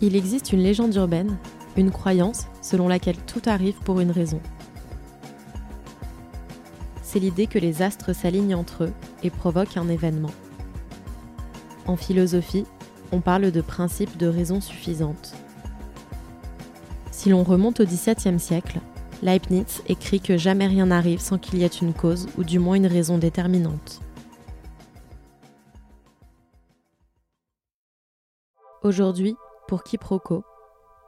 Il existe une légende urbaine, une croyance selon laquelle tout arrive pour une raison. C'est l'idée que les astres s'alignent entre eux et provoquent un événement. En philosophie, on parle de principe de raison suffisante. Si l'on remonte au XVIIe siècle, Leibniz écrit que jamais rien n'arrive sans qu'il y ait une cause ou du moins une raison déterminante. Aujourd'hui, pour quiproquo,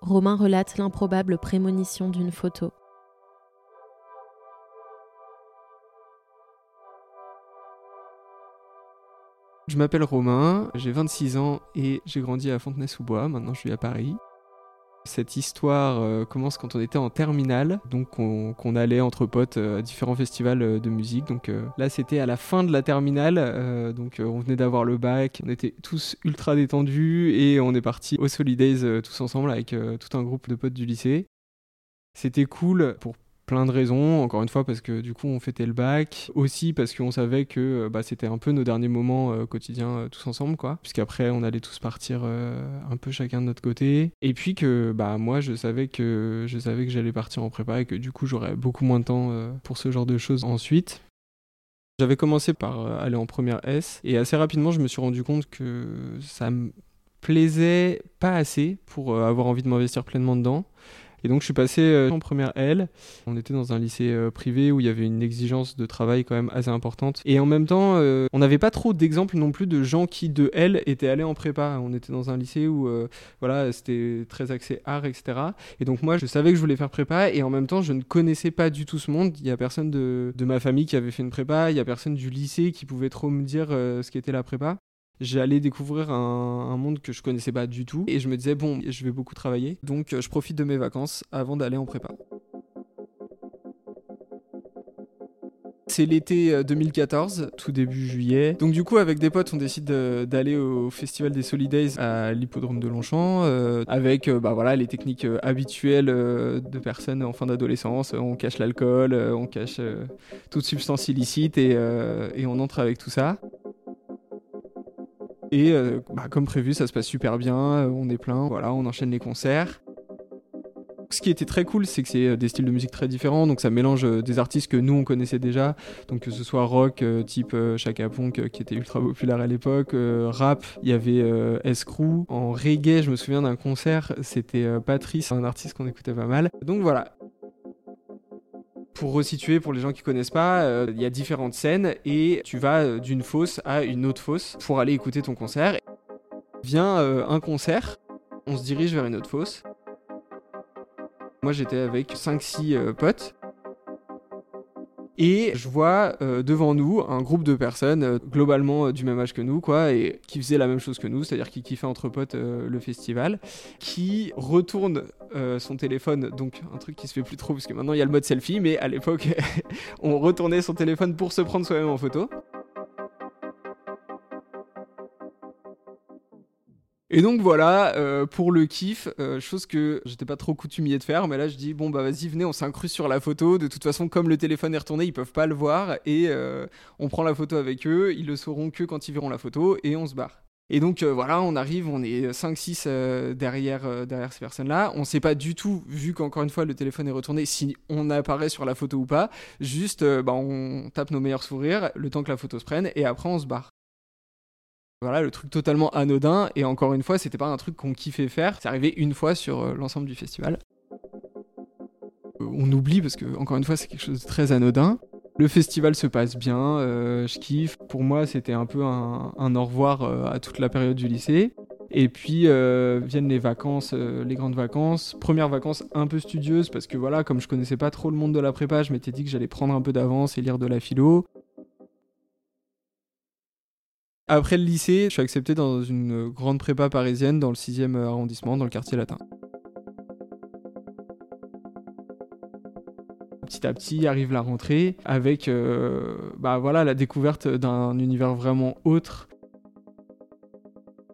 Romain relate l'improbable prémonition d'une photo. Je m'appelle Romain, j'ai 26 ans et j'ai grandi à Fontenay-sous-Bois, maintenant je suis à Paris. Cette histoire euh, commence quand on était en terminale, donc qu'on allait entre potes euh, à différents festivals euh, de musique. Donc là, c'était à la fin de la terminale, donc on venait d'avoir le bac, on était tous ultra détendus et on est parti au Solidays tous ensemble avec tout un groupe de potes du lycée. C'était cool pour plein de raisons. Encore une fois, parce que du coup, on fêtait le bac. Aussi parce qu'on savait que euh, bah, c'était un peu nos derniers moments euh, quotidiens euh, tous ensemble, quoi. Puisqu'après, on allait tous partir un peu chacun de notre côté. Et puis que bah, moi, je savais que je savais que j'allais partir en prépa et que du coup, j'aurais beaucoup moins de temps pour ce genre de choses ensuite. J'avais commencé par aller en première S et assez rapidement, je me suis rendu compte que ça me plaisait pas assez pour avoir envie de m'investir pleinement dedans. Et donc je suis passé euh, en première L. On était dans un lycée euh, privé où il y avait une exigence de travail quand même assez importante. Et en même temps, euh, on n'avait pas trop d'exemples non plus de gens qui de L étaient allés en prépa. On était dans un lycée où voilà, c'était très axé art, etc. Et donc moi, je savais que je voulais faire prépa et en même temps, je ne connaissais pas du tout ce monde. Il y a personne de, de ma famille qui avait fait une prépa. Il y a personne du lycée qui pouvait trop me dire ce qu'était la prépa j'allais découvrir un, monde que je connaissais pas du tout et je me disais bon je vais beaucoup travailler donc euh, je profite de mes vacances avant d'aller en prépa. C'est l'été 2014, euh, tout début juillet. Donc du coup, avec des potes, on décide d'aller au festival des Solidays à l'hippodrome de Longchamp, euh, avec bah voilà les techniques habituelles de personnes en fin d'adolescence. On cache l'alcool, on cache toute substance illicite et, et on entre avec tout ça. Et euh, bah, comme prévu, ça se passe super bien, euh, on est plein, voilà, on enchaîne les concerts. Ce qui était très cool, c'est que c'est euh, des styles de musique très différents, donc ça mélange des artistes que nous on connaissait déjà, donc que ce soit rock type Chaka Punk qui était ultra populaire à l'époque, rap, il y avait Escrew, en reggae, je me souviens d'un concert, c'était Patrice, un artiste qu'on écoutait pas mal. Donc voilà, pour resituer, pour les gens qui connaissent pas, euh, il y a différentes scènes et tu vas euh, d'une fosse à une autre fosse pour aller écouter ton concert. Vient euh, un concert, on se dirige vers une autre fosse. Moi j'étais avec 5-6 potes et je vois euh, devant nous un groupe de personnes euh, globalement euh, du même âge que nous, quoi, et qui faisaient la même chose que nous, c'est-à-dire qui kiffaient entre potes le festival, qui retourne son téléphone, donc un truc qui se fait plus trop parce que maintenant il y a le mode selfie, mais à l'époque on retournait son téléphone pour se prendre soi-même en photo. Et donc voilà, euh, pour le kiff, euh, chose que j'étais pas trop coutumier de faire, mais là je dis bon bah vas-y venez, on s'incruste sur la photo. De toute façon, comme le téléphone est retourné, ils peuvent pas le voir et euh, on prend la photo avec eux. Ils le sauront que quand ils verront la photo et on se barre. Et donc voilà, on arrive, on est 5-6 derrière, derrière ces personnes-là. On sait pas du tout, vu qu'encore une fois le téléphone est retourné, si on apparaît sur la photo ou pas. Juste, bah, on tape nos meilleurs sourires le temps que la photo se prenne et après on se barre. Voilà, le truc totalement anodin. Et encore une fois, c'était pas un truc qu'on kiffait faire. C'est arrivé une fois sur euh, l'ensemble du festival. Euh, on oublie parce que, encore une fois, c'est quelque chose de très anodin. Le festival se passe bien, euh, je kiffe. Pour moi, c'était un peu un, au revoir à toute la période du lycée. Et puis viennent les vacances, les grandes vacances. Première vacances un peu studieuse parce que voilà, comme je connaissais pas trop le monde de la prépa, je m'étais dit que j'allais prendre un peu d'avance et lire de la philo. Après le lycée, je suis accepté dans une grande prépa parisienne dans le 6e arrondissement, dans le quartier latin. Petit à petit arrive la rentrée avec euh, bah voilà, la découverte d'un univers vraiment autre.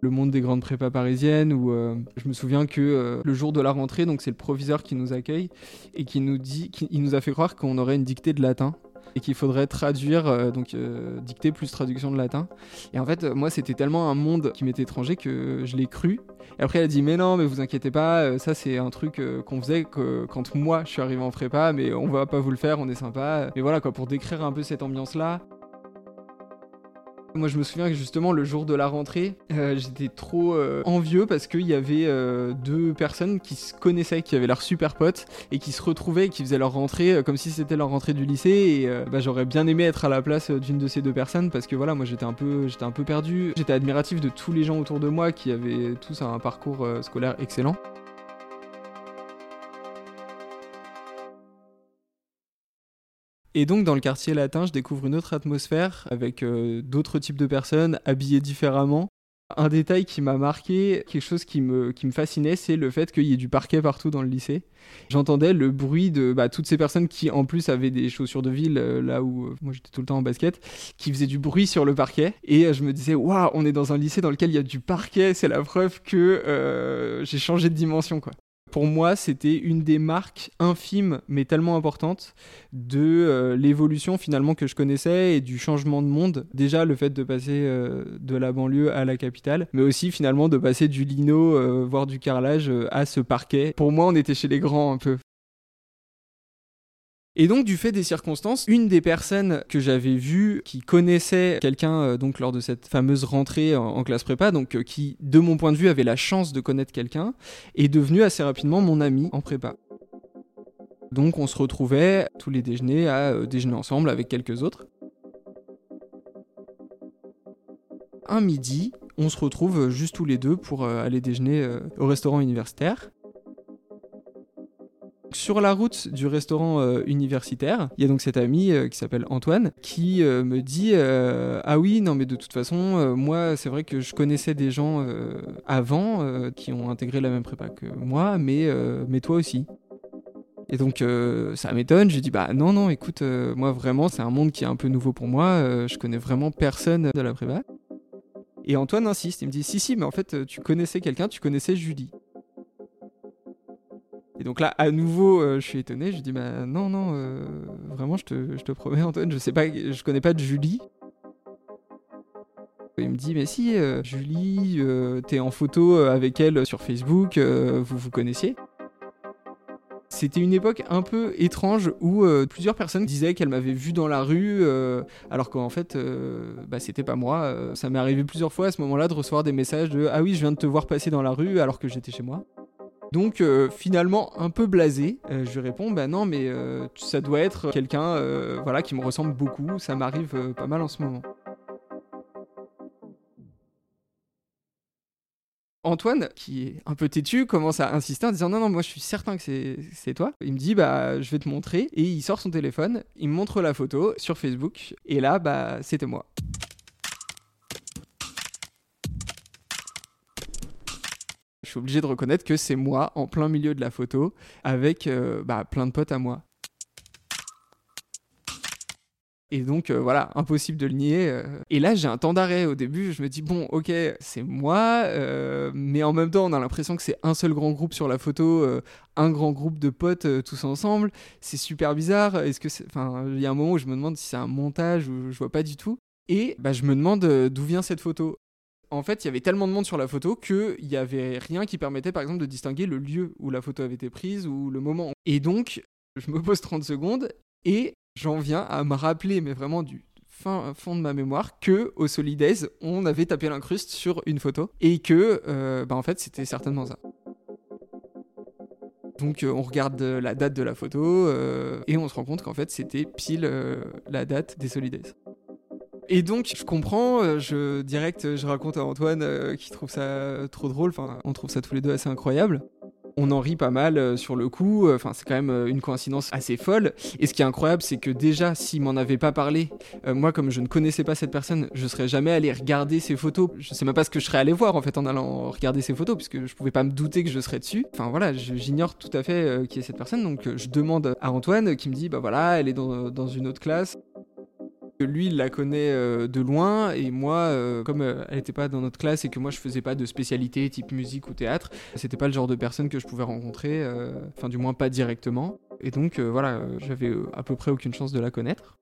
Le monde des grandes prépas parisiennes où euh, je me souviens que euh, le jour de la rentrée, donc c'est le proviseur qui nous accueille et qui nous dit, nous a fait croire qu'on aurait une dictée de latin et qu'il faudrait traduire, euh, donc euh, dicter plus traduction de latin. Et en fait, moi, c'était tellement un monde qui m'était étranger que je l'ai cru. Et après, elle a dit Mais non, mais vous inquiétez pas, ça, c'est un truc qu'on faisait que, quand moi je suis arrivé en prépa, mais on va pas vous le faire, on est sympa. Mais voilà, quoi, pour décrire un peu cette ambiance-là. Moi, je me souviens que justement, le jour de la rentrée, euh, j'étais trop euh, envieux parce qu'il y avait euh, deux personnes qui se connaissaient, qui avaient l'air super potes et qui se retrouvaient et qui faisaient leur rentrée comme si c'était leur rentrée du lycée. Et bah, j'aurais bien aimé être à la place d'une de ces deux personnes parce que voilà, moi j'étais un j'étais un peu perdu. J'étais admiratif de tous les gens autour de moi qui avaient tous un parcours scolaire excellent. Et donc dans le quartier latin, je découvre une autre atmosphère avec euh, d'autres types de personnes habillées différemment. Un détail qui m'a marqué, quelque chose qui me, qui me fascinait, c'est le fait qu'il y ait du parquet partout dans le lycée. J'entendais le bruit de bah, toutes ces personnes qui en plus avaient des chaussures de ville, euh, là où euh, moi j'étais tout le temps en basket, qui faisaient du bruit sur le parquet. Et je me disais, waouh, on est dans un lycée dans lequel il y a du parquet, c'est la preuve que j'ai changé de dimension. quoi pour moi, c'était une des marques infimes, mais tellement importantes, de euh, l'évolution finalement que je connaissais et du changement de monde. Déjà, le fait de passer euh, de la banlieue à la capitale, mais aussi finalement de passer du lino, euh, voire du carrelage, à ce parquet. Pour moi, on était chez les grands un peu. Et donc, du fait des circonstances, une des personnes que j'avais vues qui connaissait quelqu'un euh, donc lors de cette fameuse rentrée en, classe prépa, donc euh, qui, de mon point de vue, avait la chance de connaître quelqu'un, est devenue assez rapidement mon ami en prépa. Donc, on se retrouvait tous les déjeuners à euh, déjeuner ensemble avec quelques autres. Un midi, on se retrouve juste tous les deux pour aller déjeuner au restaurant universitaire sur la route du restaurant euh, universitaire, il y a donc cet ami euh, qui s'appelle Antoine qui euh, me dit Ah oui, non, mais de toute façon, moi, c'est vrai que je connaissais des gens avant qui ont intégré la même prépa que moi, mais, mais toi aussi. Et donc ça m'étonne, je dis bah non non écoute moi vraiment c'est un monde qui est un peu nouveau pour moi, je connais vraiment personne de la prépa. Et Antoine insiste, il me dit si si mais en fait tu connaissais quelqu'un, tu connaissais Julie. Donc là, à nouveau, euh, je suis étonné. Je dis, bah non, non, euh, vraiment, je te, je te, promets, Antoine, je sais pas, je connais pas de Julie. Il me dit, mais si, euh, Julie, t'es en photo avec elle sur Facebook, vous vous connaissiez? C'était une époque un peu étrange où plusieurs personnes disaient qu'elles m'avaient vu dans la rue, alors qu'en fait, bah, c'était pas moi. ça m'est arrivé plusieurs fois à ce moment-là de recevoir des messages de Ah oui, je viens de te voir passer dans la rue alors que j'étais chez moi. Donc euh, finalement un peu blasé, euh, je lui réponds bah non mais euh, ça doit être quelqu'un voilà qui me ressemble beaucoup, ça m'arrive pas mal en ce moment. Antoine, qui est un peu têtu, commence à insister en disant non non moi je suis certain que c'est toi. Il me dit bah je vais te montrer et il sort son téléphone, il me montre la photo sur Facebook et là bah c'était moi. Suis obligé de reconnaître que c'est moi en plein milieu de la photo avec euh, bah, plein de potes à moi. Et donc euh, voilà, impossible de le nier. Euh. Et là, j'ai un temps d'arrêt au début. Je me dis bon, ok, c'est moi, mais en même temps, on a l'impression que c'est un seul grand groupe sur la photo, un grand groupe de potes tous ensemble. C'est super bizarre. Est-ce que, enfin, il y a un moment où je me demande si c'est un montage ou je vois pas du tout. Et bah, je me demande d'où vient cette photo en fait, il y avait tellement de monde sur la photo qu'il n'y avait rien qui permettait, par exemple, de distinguer le lieu où la photo avait été prise ou le moment. Et donc, je me pose 30 secondes et j'en viens à me rappeler, mais vraiment du fond de ma mémoire, que au Solidays, on avait tapé l'incruste sur une photo et que, euh, bah, en fait, c'était certainement ça. Donc euh, on regarde la date de la photo euh, et on se rend compte qu'en fait c'était pile la date des Solidays. Et donc, je comprends, euh, je direct, je raconte à Antoine euh, qui trouve ça trop drôle. Enfin, on trouve ça tous les deux assez incroyable. On en rit pas mal euh, sur le coup. Enfin, c'est quand même une coïncidence assez folle. Et ce qui est incroyable, c'est que déjà, s'il m'en avait pas parlé, moi, comme je ne connaissais pas cette personne, je serais jamais allé regarder ses photos. Je sais même pas ce que je serais allé voir en fait en allant regarder ses photos, puisque je pouvais pas me douter que je serais dessus. Enfin voilà, j'ignore tout à fait qui est cette personne. Donc, je demande à Antoine qui me dit, bah voilà, elle est dans une autre classe. Lui, il la connaît euh, de loin, et moi, euh, comme euh, elle n'était pas dans notre classe et que moi je faisais pas de spécialité type musique ou théâtre, c'était pas le genre de personne que je pouvais rencontrer, enfin du moins pas directement. Et donc voilà, j'avais à peu près aucune chance de la connaître.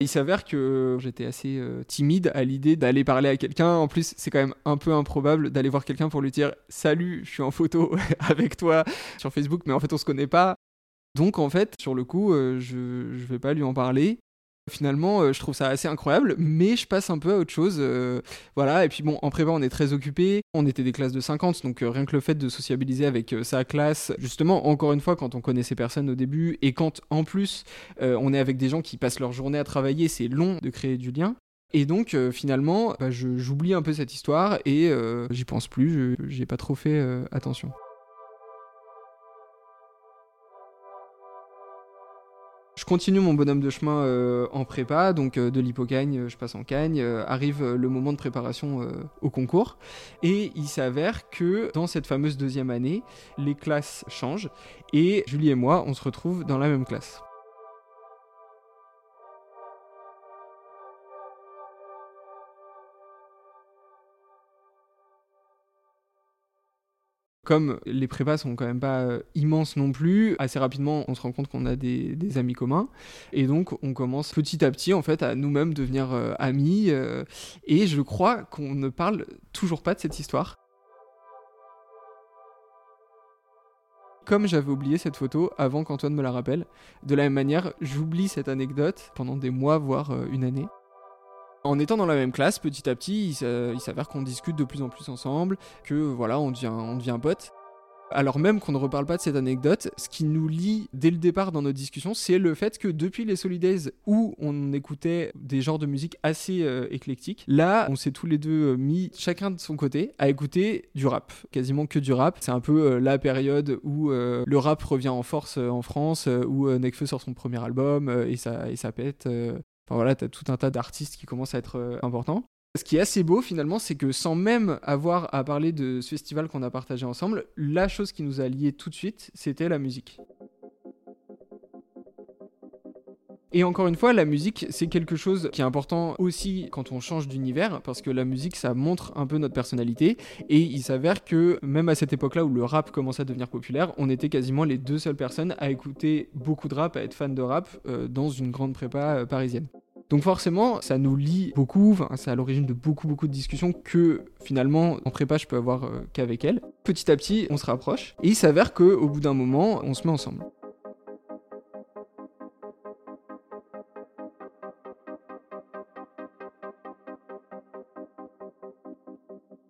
Il s'avère que j'étais assez timide à l'idée d'aller parler à quelqu'un. En plus, c'est quand même un peu improbable d'aller voir quelqu'un pour lui dire Salut, je suis en photo avec toi sur Facebook, mais en fait, on se connaît pas. Donc, en fait, sur le coup, euh, je ne vais pas lui en parler. Finalement, euh, je trouve ça assez incroyable, mais je passe un peu à autre chose. Euh, voilà, et puis bon, en prépa, on est très occupé. On était des classes de 50, donc rien que le fait de sociabiliser avec sa classe, justement, encore une fois, quand on connaît ces personnes au début, et quand en plus on est avec des gens qui passent leur journée à travailler, c'est long de créer du lien. Et donc finalement, bah, j'oublie un peu cette histoire et j'y pense plus, j'ai pas trop fait attention. Continue mon bonhomme de chemin euh, en prépa, donc euh, de l'hypocagne, euh, je passe en cagne, arrive le moment de préparation au concours, et il s'avère que dans cette fameuse deuxième année, les classes changent, et Julie et moi, on se retrouve dans la même classe. Comme les prépas sont quand même pas euh, immenses non plus, assez rapidement on se rend compte qu'on a des, amis communs et donc on commence petit à petit en fait à nous-mêmes devenir euh, amis euh, et je crois qu'on ne parle toujours pas de cette histoire. Comme j'avais oublié cette photo avant qu'Antoine me la rappelle, de la même manière j'oublie cette anecdote pendant des mois voire une année. En étant dans la même classe, petit à petit, il s'avère qu'on discute de plus en plus ensemble, que voilà, on devient, on devient pote. Alors même qu'on ne reparle pas de cette anecdote, ce qui nous lie dès le départ dans notre discussion, c'est le fait que depuis les Solidays où on écoutait des genres de musique assez euh, éclectiques, là on s'est tous les deux euh, mis chacun de son côté à écouter du rap, quasiment que du rap. C'est un peu euh, la période où le rap revient en force en France, où Nekfeu sort son premier album et ça, et ça pète. Enfin voilà, t'as tout un tas d'artistes qui commencent à être euh, importants. Ce qui est assez beau finalement, c'est que sans même avoir à parler de ce festival qu'on a partagé ensemble, la chose qui nous a liés tout de suite, c'était la musique. Et encore une fois, la musique, c'est quelque chose qui est important aussi quand on change d'univers, parce que la musique, ça montre un peu notre personnalité. Et il s'avère que même à cette époque-là où le rap commençait à devenir populaire, on était quasiment les deux seules personnes à écouter beaucoup de rap, à être fan de rap euh, dans une grande prépa euh, parisienne. Donc forcément, ça nous lie beaucoup, c'est à l'origine de beaucoup beaucoup de discussions que finalement en prépa je peux avoir euh, qu'avec elle. Petit à petit, on se rapproche et il s'avère qu'au bout d'un moment, on se met ensemble.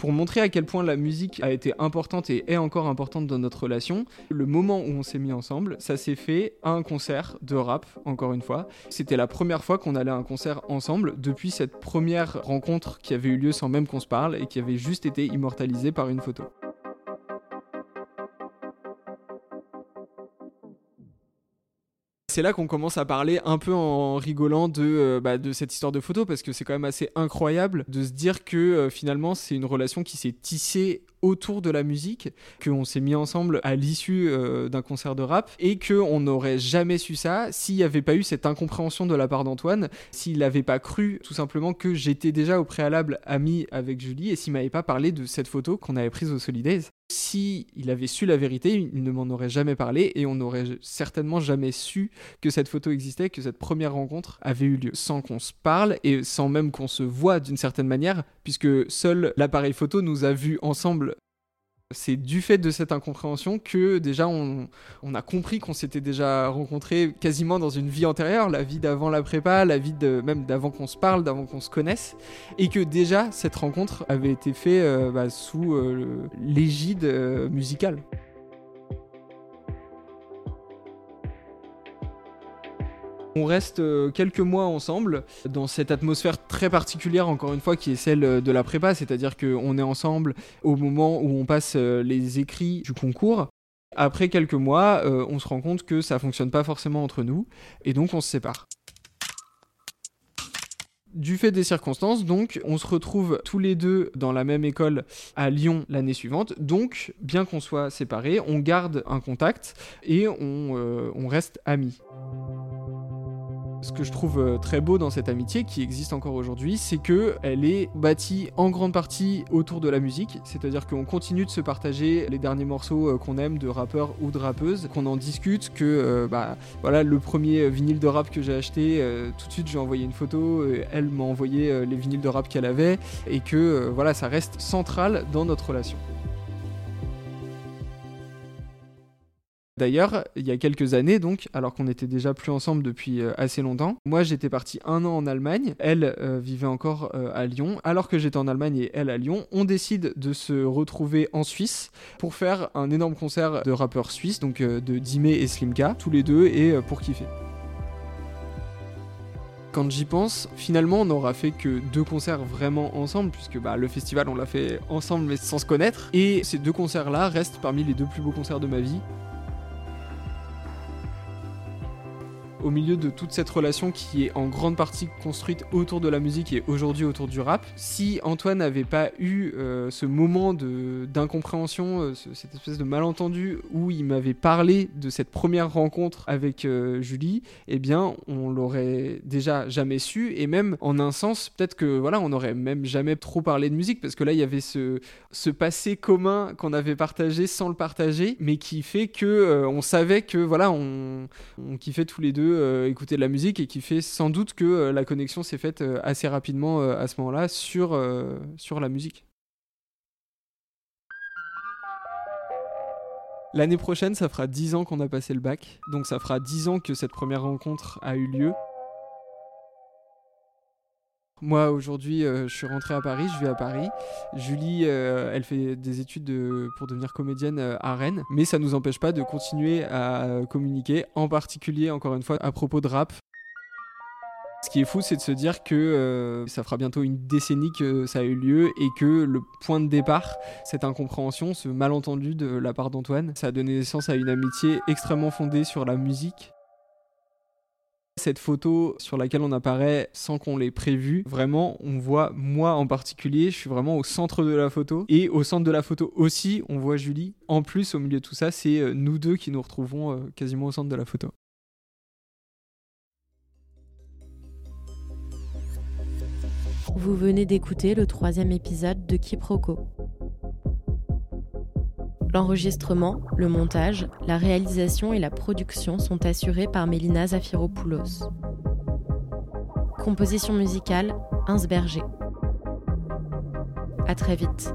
Pour montrer à quel point la musique a été importante et est encore importante dans notre relation, le moment où on s'est mis ensemble, ça s'est fait à un concert de rap, encore une fois. C'était la première fois qu'on allait à un concert ensemble depuis cette première rencontre qui avait eu lieu sans même qu'on se parle et qui avait juste été immortalisée par une photo. C'est là qu'on commence à parler un peu en rigolant de, euh, bah, de cette histoire de photo parce que c'est quand même assez incroyable de se dire que euh, finalement c'est une relation qui s'est tissée autour de la musique, qu'on s'est mis ensemble à l'issue euh, d'un concert de rap et qu'on n'aurait jamais su ça s'il n'y avait pas eu cette incompréhension de la part d'Antoine, s'il n'avait pas cru tout simplement que j'étais déjà au préalable ami avec Julie et s'il m'avait pas parlé de cette photo qu'on avait prise au Solidays. Si il avait su la vérité, il ne m'en aurait jamais parlé et on n'aurait certainement jamais su que cette photo existait, que cette première rencontre avait eu lieu sans qu'on se parle et sans même qu'on se voit d'une certaine manière, puisque seul l'appareil photo nous a vus ensemble c'est du fait de cette incompréhension que déjà on, a compris qu'on s'était déjà rencontrés quasiment dans une vie antérieure, la vie d'avant la prépa, la vie de, même d'avant qu'on se parle, d'avant qu'on se connaisse, et que déjà cette rencontre avait été faite euh, bah, sous euh, l'égide euh, musicale. On reste euh, quelques mois ensemble dans cette atmosphère très particulière, encore une fois, qui est celle euh, de la prépa, c'est-à-dire qu'on est ensemble au moment où on passe euh, les écrits du concours. Après quelques mois, on se rend compte que ça fonctionne pas forcément entre nous, et donc on se sépare. Du fait des circonstances, donc, on se retrouve tous les deux dans la même école à Lyon l'année suivante. Donc, bien qu'on soit séparés, on garde un contact et on, on reste amis Ce que je trouve euh, très beau dans cette amitié qui existe encore aujourd'hui, c'est que elle est bâtie en grande partie autour de la musique, c'est-à-dire qu'on continue de se partager les derniers morceaux euh, qu'on aime de rappeurs ou de rappeuses, qu'on en discute, que euh, bah voilà le premier vinyle de rap que j'ai acheté, tout de suite j'ai envoyé une photo, elle m'a envoyé les vinyles de rap qu'elle avait et que voilà ça reste central dans notre relation. D'ailleurs, il y a quelques années, donc, alors qu'on était déjà plus ensemble depuis euh, assez longtemps, moi j'étais parti un an en Allemagne, elle euh, vivait encore euh, à Lyon, alors que j'étais en Allemagne et elle à Lyon, on décide de se retrouver en Suisse pour faire un énorme concert de rappeurs suisses, donc de Dime et Slimka, tous les deux, et pour kiffer. Quand j'y pense, finalement, on n'aura fait que deux concerts vraiment ensemble, puisque bah, le festival, on l'a fait ensemble mais sans se connaître. Et ces deux concerts-là restent parmi les deux plus beaux concerts de ma vie. Au milieu de toute cette relation qui est en grande partie construite autour de la musique et aujourd'hui autour du rap. Si Antoine n'avait pas eu euh, ce moment d'incompréhension, euh, cette espèce de malentendu où il m'avait parlé de cette première rencontre avec euh, Julie, eh bien, on l'aurait déjà jamais su et même en un sens, peut-être que voilà, on n'aurait même jamais trop parlé de musique parce que là, il y avait ce, ce passé commun qu'on avait partagé sans le partager, mais qui fait que on savait que voilà, on, on kiffait tous les deux euh, écouter de la musique et qui fait sans doute que euh, la connexion s'est faite euh, assez rapidement à ce moment-là sur, sur la musique. L'année prochaine, ça fera 10 ans qu'on a passé le bac, donc ça fera 10 ans que cette première rencontre a eu lieu. Moi, aujourd'hui, euh, je suis rentré à Paris, je vis à Paris. Julie, euh, elle fait des études pour devenir comédienne euh, à Rennes, mais ça ne nous empêche pas de continuer à communiquer, en particulier, encore une fois, à propos de rap. Ce qui est fou, c'est de se dire que ça fera bientôt une décennie que ça a eu lieu et que le point de départ, cette incompréhension, ce malentendu de la part d'Antoine, ça a donné naissance à une amitié extrêmement fondée sur la musique cette photo sur laquelle on apparaît sans qu'on l'ait prévu, vraiment, on voit moi en particulier, je suis vraiment au centre de la photo. Et au centre de la photo aussi, on voit Julie. En plus, au milieu de tout ça, c'est euh, nous deux qui nous retrouvons euh, quasiment au centre de la photo. Vous venez d'écouter le troisième épisode de Quiproquo. L'enregistrement, le montage, la réalisation et la production sont assurés par Mélina Zafiropoulos. Composition musicale, Berger. À très vite.